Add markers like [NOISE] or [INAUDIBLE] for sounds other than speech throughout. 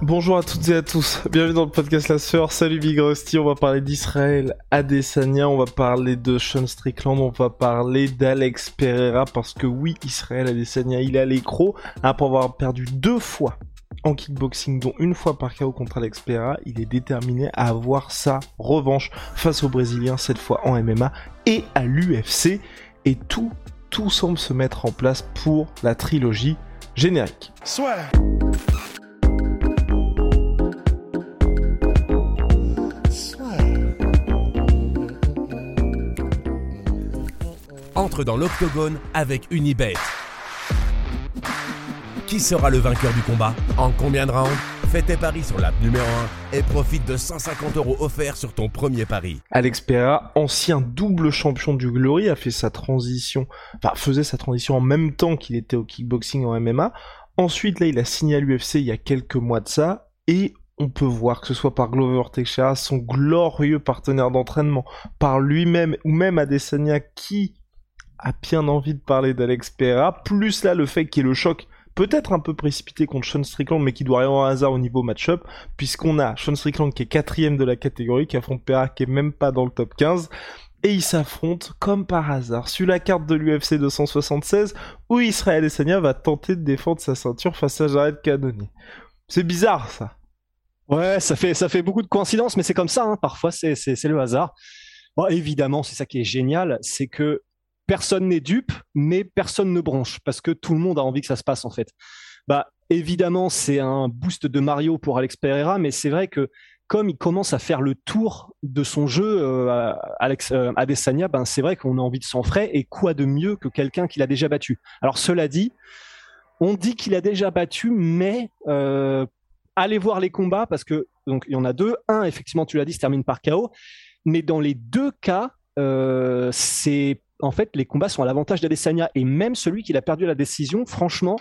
Bonjour à toutes et à tous, bienvenue dans le podcast La Sœur, salut Big Rusty, on va parler d'Israël Adesanya, on va parler de Sean Strickland, on va parler d'Alex Pereira, parce que oui, Israël Adesanya, il a l'écro, après avoir perdu deux fois en kickboxing, dont une fois par KO contre Alex Pereira, il est déterminé à avoir sa revanche face aux Brésiliens, cette fois en MMA et à l'UFC. Et tout, tout semble se mettre en place pour la trilogie générique. Soit. Entre dans l'octogone avec Unibet. Qui sera le vainqueur du combat En combien de rounds Fais tes paris sur l'app numéro 1 et profite de 150 euros offerts sur ton premier pari. Alex Pereira, ancien double champion du Glory, a fait sa transition, enfin faisait sa transition en même temps qu'il était au kickboxing en MMA. Ensuite, là, il a signé à l'UFC il y a quelques mois de ça, et on peut voir que ce soit par Glover Teixeira, son glorieux partenaire d'entraînement, par lui-même, ou même Adesanya qui a bien envie de parler d'Alex Pereira, plus là le fait qu'il y ait le choc peut-être un peu précipité contre Sean Strickland, mais qui doit rien au hasard au niveau match-up, puisqu'on a Sean Strickland qui est quatrième de la catégorie, qui affronte Pereira qui est même pas dans le top 15, et ils s'affrontent comme par hasard sur la carte de l'UFC 276 où Israël Essania va tenter de défendre sa ceinture face à Jared Cannonier. C'est bizarre ça. Ouais, ça fait, ça fait beaucoup de coïncidences, mais c'est comme ça, hein. parfois c'est le hasard. Bon, évidemment, c'est ça qui est génial, c'est que personne n'est dupe, mais personne ne bronche parce que tout le monde a envie que ça se passe en fait. Bah évidemment, c'est un boost de Mario pour Alex Pereira, mais c'est vrai que comme il commence à faire le tour de son jeu, euh, Alex euh, Adesanya, ben c'est vrai qu'on a envie de s'en frais et quoi de mieux que quelqu'un qu'il a déjà battu. Alors cela dit, on dit qu'il a déjà battu, mais euh, allez voir les combats parce que donc il y en a deux. Un, effectivement, tu l'as dit, se termine par KO, mais dans les deux cas, c'est en fait, les combats sont à l'avantage d'Adesanya et même celui qui a perdu la décision, franchement,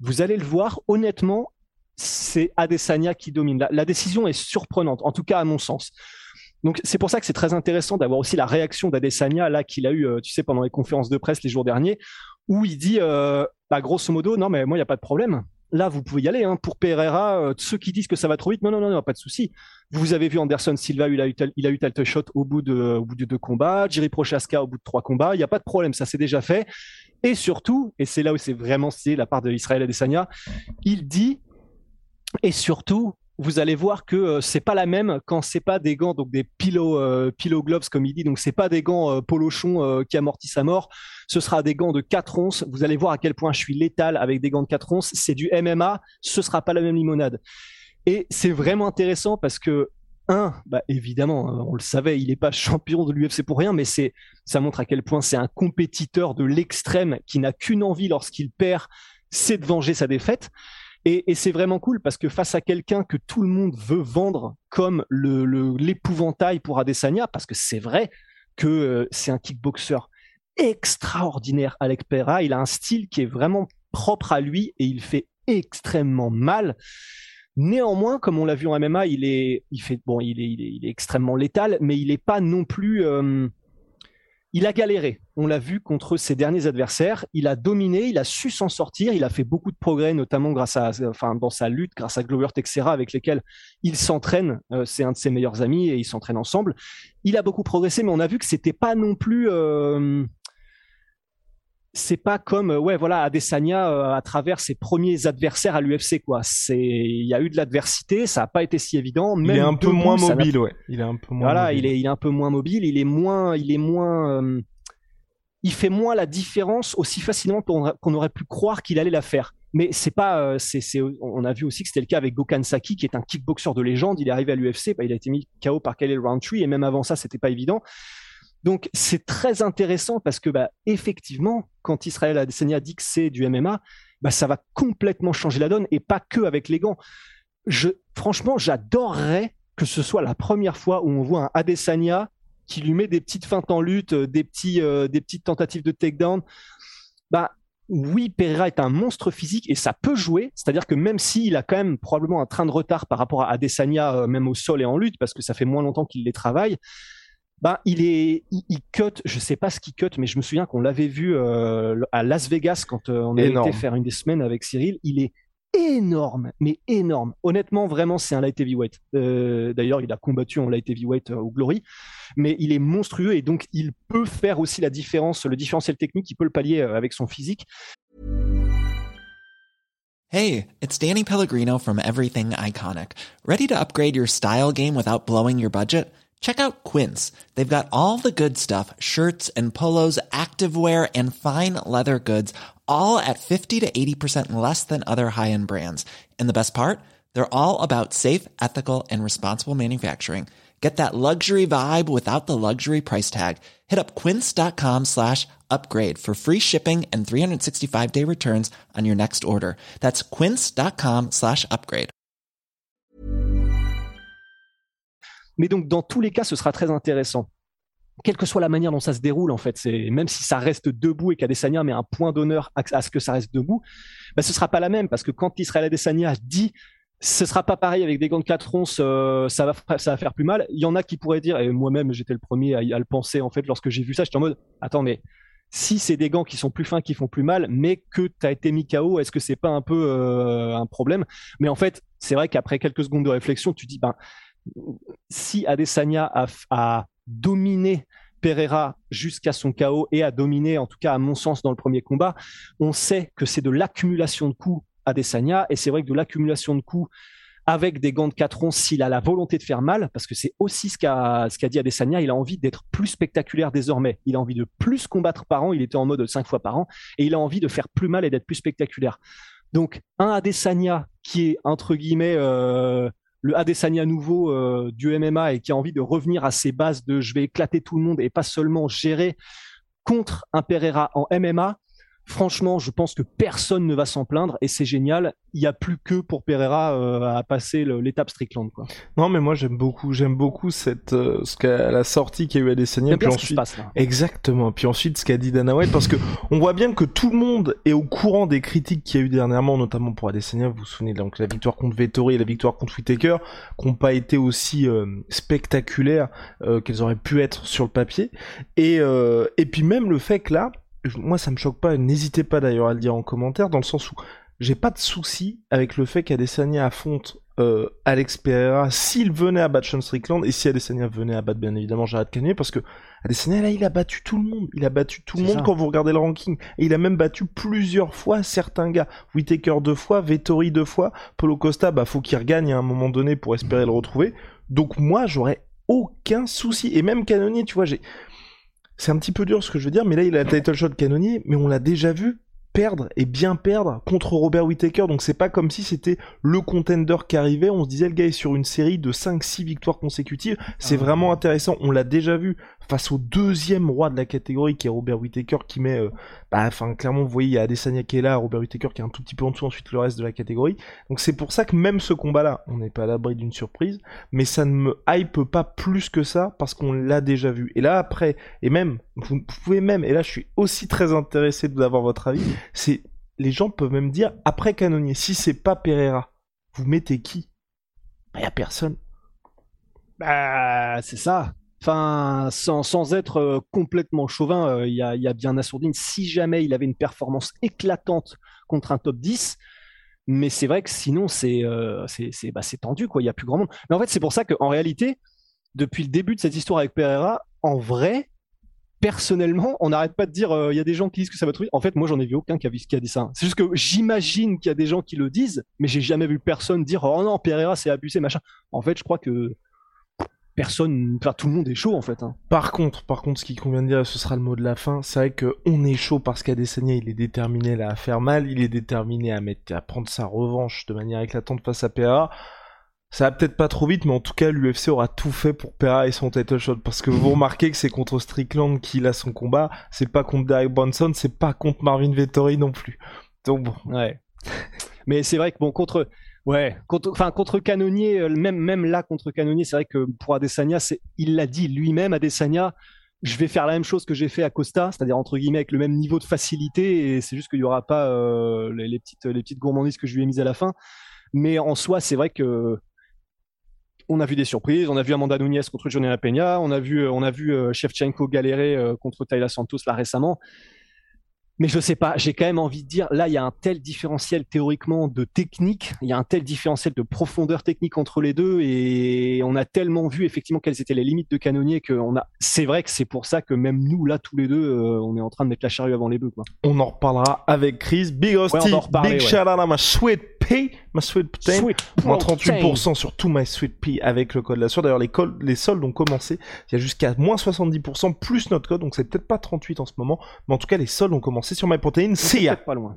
vous allez le voir, honnêtement, c'est Adesanya qui domine. La, décision est surprenante, en tout cas à mon sens. Donc c'est pour ça que c'est très intéressant d'avoir aussi la réaction d'Adesanya là qu'il a eu, euh, tu sais, pendant les conférences de presse les jours derniers, où il dit, euh, bah, grosso modo, non mais moi il n'y a pas de problème là, vous pouvez y aller. Hein. Pour Pereira, euh, ceux qui disent que ça va trop vite, non, non, non, pas de souci. Vous avez vu Anderson Silva, il a eu, tel shot au bout de, deux combats, Jiri Prochaska au bout de trois combats. Il n'y a pas de problème, ça s'est déjà fait. Et surtout, et c'est là où c'est vraiment stylé la part de l'Israël Adesanya, il dit, et surtout, vous allez voir que euh, c'est pas la même quand c'est pas des gants donc des pillow euh, pillow gloves comme il dit. Donc c'est pas des gants euh, polochon qui amortissent à mort. Ce sera des gants de 4 onces. Vous allez voir à quel point je suis létal avec des gants de 4 onces. C'est du MMA ce sera pas la même limonade. Et c'est vraiment intéressant parce que un, bah évidemment, hein, on le savait, il n'est pas [LAUGHS] champion de l'UFC pour rien, mais c'est, ça montre à quel point c'est un compétiteur de l'extrême qui n'a qu'une envie lorsqu'il perd, c'est de venger sa défaite. Et, c'est vraiment cool parce que face à quelqu'un que tout le monde veut vendre comme l'épouvantail pour Adesanya, parce que c'est vrai que euh, c'est un kickboxer extraordinaire, Alec Pereira. Il a un style qui est vraiment propre à lui et il fait extrêmement mal. Néanmoins, comme on l'a vu en MMA, il est, il fait, bon, il est, il est, extrêmement létal, mais il n'est pas non plus. Euh, il a galéré. On l'a vu contre ses derniers adversaires. Il a dominé, il a su s'en sortir. Il a fait beaucoup de progrès, notamment grâce à, enfin, dans sa lutte, grâce à Glover Texera, avec lesquels il s'entraîne. Euh, c'est un de ses meilleurs amis et ils s'entraînent ensemble. Il a beaucoup progressé, mais on a vu que c'était pas non plus. Euh, c'est pas comme ouais voilà Adesanya euh, à travers ses premiers adversaires à l'UFC quoi. C'est il y a eu de l'adversité, ça a pas été si évident. il est un peu moins mobile ouais. Il est un peu moins. Voilà, il est il est un peu moins mobile, il est moins il est moins euh, il fait moins la différence aussi facilement qu'on aurait pu croire qu'il allait la faire. Mais c'est pas, euh, c'est, on a vu aussi que c'était le cas avec Gokhan Saki, qui est un kickboxer de légende. Il est arrivé à l'UFC, bah, il a été mis KO par Khalil Roundtree, et même avant ça, c'était pas évident. Donc c'est très intéressant parce que bah, effectivement, quand Israël Adesanya dit que c'est du MMA, bah, ça va complètement changer la donne et pas que avec les gants. Je, franchement, j'adorerais que ce soit la première fois où on voit un Adesanya qui lui met des petites feintes en lutte, euh, des, petits, euh, des petites tentatives de takedown. Bah, oui, Pereira est un monstre physique et ça peut jouer. C'est-à-dire que même s'il a quand même probablement un train de retard par rapport à Adesanya, euh, même au sol et en lutte, parce que ça fait moins longtemps qu'il les travaille, bah, il est, il, cut, je sais pas ce qu'il cut, mais je me souviens qu'on l'avait vu à Las Vegas quand on a été faire une des semaines avec Cyril. Il est énorme, mais énorme. Honnêtement, vraiment, c'est un light heavyweight. Euh, D'ailleurs, il a combattu en light heavyweight euh, au Glory, mais il est monstrueux et donc il peut faire aussi la différence, le différentiel technique, il peut le pallier euh, avec son physique. Hey, it's Danny Pellegrino from Everything Iconic. Ready to upgrade your style game without blowing your budget? Check out Quince. They've got all the good stuff, shirts and polos, activewear and fine leather goods all at 50 to 80% less than other high-end brands. And the best part? They're all about safe, ethical, and responsible manufacturing. Get that luxury vibe without the luxury price tag. Hit up quince.com slash upgrade for free shipping and 365-day returns on your next order. That's quince.com slash upgrade. Mais donc, dans tous les cas, ce sera très intéressant. Quelle que soit la manière dont ça se déroule, en fait, c'est même si ça reste debout et qu'Adesanya met un point d'honneur à, ce que ça reste debout, bah, ce sera pas la même parce que quand Israël Adesanya dit ce sera pas pareil avec des gants de 4 onces, euh, ça va ça va faire plus mal. Il y en a qui pourraient dire, et moi-même j'étais le premier à, le penser en fait lorsque j'ai vu ça, j'étais en mode attends mais si c'est des gants qui sont plus fins, qui font plus mal, mais que tu as été mis KO, est-ce que c'est pas un peu euh, un problème? Mais en fait, c'est vrai qu'après quelques secondes de réflexion, tu dis ben si Adesanya a, a dominé Pereira jusqu'à son chaos et a dominé, en tout cas à mon sens, dans le premier combat. On sait que c'est de l'accumulation de coups à Desania, et c'est vrai que de l'accumulation de coups avec des gants de 4 onces, s'il a la volonté de faire mal, parce que c'est aussi ce qu'a ce dit Adesanya, il a envie d'être plus spectaculaire désormais. Il a envie de plus combattre par an, il était en mode 5 fois par an, et il a envie de faire plus mal et d'être plus spectaculaire. Donc un Adesanya qui est entre guillemets euh, le Adesanya nouveau euh, du MMA et qui a envie de revenir à ses bases de je vais éclater tout le monde et pas seulement gérer contre un Pereira en MMA, franchement, je pense que personne ne va s'en plaindre et c'est génial. Il n'y a plus que pour Pereira euh, à passer l'étape Strickland. Quoi. Non, mais moi j'aime beaucoup, j'aime beaucoup cette euh, ce qu'a la sortie qu'il y a eu à Desania. Puis ensuite, passe, là. exactement. Puis ensuite ce qu'a dit Dana White, parce que on voit bien que tout le monde est au courant des critiques qu'il y a eu dernièrement, notamment pour Adesanya. Vous vous souvenez donc la victoire contre Vettori et la victoire contre Whitaker, qui n'ont pas été aussi euh, spectaculaires qu'elles auraient pu être sur le papier. Et et puis même le fait que là moi ça me choque pas, n'hésitez pas d'ailleurs à le dire en commentaire, dans le sens où j'ai pas de souci avec le fait qu'Adesanya affronte euh, Alex Pereira. S'il venait à battre Sean Strickland et si Adesanya venait à battre bien évidemment Jared Cannonier parce que Adesanya là il a battu tout le monde, il a battu tout le monde quand vous regardez le ranking. Et il a même battu plusieurs fois certains gars, Whitaker deux fois, Vettori deux fois, Polo Costa bah faut qu'il regagne à un moment donné pour espérer le retrouver. Donc moi j'aurais aucun souci. Et même Cannonier tu vois j'ai c'est un petit peu dur ce que je veux dire, mais là il a le title shot canonnier, mais on l'a déjà vu perdre et bien perdre contre Robert Whittaker, donc c'est pas comme si c'était le contender qui arrivait, on se disait le gars est sur une série de 5-6 victoires consécutives, c'est ah. vraiment intéressant, on l'a déjà vu face au deuxième roi de la catégorie qui est Robert Whittaker qui met, euh, bah, enfin clairement vous voyez il y a Adesanya qui est là, Robert Whittaker qui est un tout petit peu en dessous ensuite le reste de la catégorie, donc c'est pour ça que même ce combat là, on n'est pas à l'abri d'une surprise, mais ça ne me hype pas plus que ça parce qu'on l'a déjà vu. Et là après, et même, vous pouvez même, et là je suis aussi très intéressé d'avoir votre avis, c'est les gens peuvent même dire après Canonier, si c'est pas Pereira, vous mettez qui? Bah y a personne. Bah c'est ça. Enfin, sans, être euh, complètement chauvin, euh, il y, a, y, a, bien Assourdine. Si jamais il avait une performance éclatante contre un top 10, mais c'est vrai que sinon c'est euh, c'est bah, tendu quoi. Il y a plus grand monde. Mais en fait, c'est pour ça qu'en réalité, depuis le début de cette histoire avec Pereira, en vrai, personnellement, on n'arrête pas de dire il y a des gens qui disent que ça va trop En fait, moi, j'en ai vu aucun qui a, qui a dit ça. C'est juste que j'imagine qu'il y a des gens qui le disent, mais j'ai jamais vu personne dire oh non, Pereira c'est abusé machin. En fait, je crois que personne, enfin, tout le monde est chaud en fait. Hein. Par contre, par contre, ce qui convient de dire, ce sera le mot de la fin. C'est vrai que on est chaud parce qu'Adesanya, il est déterminé là, à faire mal, il est déterminé à mettre, à prendre sa revanche de manière éclatante face à PA. Ça va peut-être pas trop vite, mais en tout cas, l'UFC aura tout fait pour PA et son title shot. Parce que vous remarquez que c'est contre Strickland qu'il a son combat, c'est pas contre Derek Bronson, c'est pas contre Marvin Vettori non plus. Donc bon. Ouais. Mais c'est vrai que bon, contre. Ouais, enfin contre Canonier, même même là contre Canonier, c'est vrai que pour Adesanya, il l'a dit lui-même, Adesanya, je vais faire la même chose que j'ai fait à Costa, c'est-à-dire entre guillemets avec le même niveau de facilité, et c'est juste qu'il n'y aura pas euh, les, petites, gourmandises que je lui ai mises à la fin. Mais en soi, c'est vrai que on a vu des surprises, on a vu Amanda Nunes contre Johnny Peña, on a vu, on euh, Shevchenko galérer euh, contre Tayla Santos là récemment. Mais je sais pas, j'ai quand même envie de dire, là, il y a un tel différentiel théoriquement de technique, il y a un tel différentiel de profondeur technique entre les deux, et on a tellement vu effectivement quelles étaient les limites de Canonier que on a. C'est vrai que c'est pour ça que même nous, là, tous les deux, euh, on est en train de mettre la charrue avant les bœufs, quoi. On en reparlera avec Chris. Big Hostie, big shout out à ma sweet ma sweet. Moins 38% sur tout my sweet pea avec le code la sueur. D'ailleurs, les, les soldes ont commencé. Il y a jusqu'à moins 70% plus notre code, donc c'est peut-être pas 38 en ce moment, mais en tout cas, les soldes ont commencé sur MyProtein. Ya. Pas loin.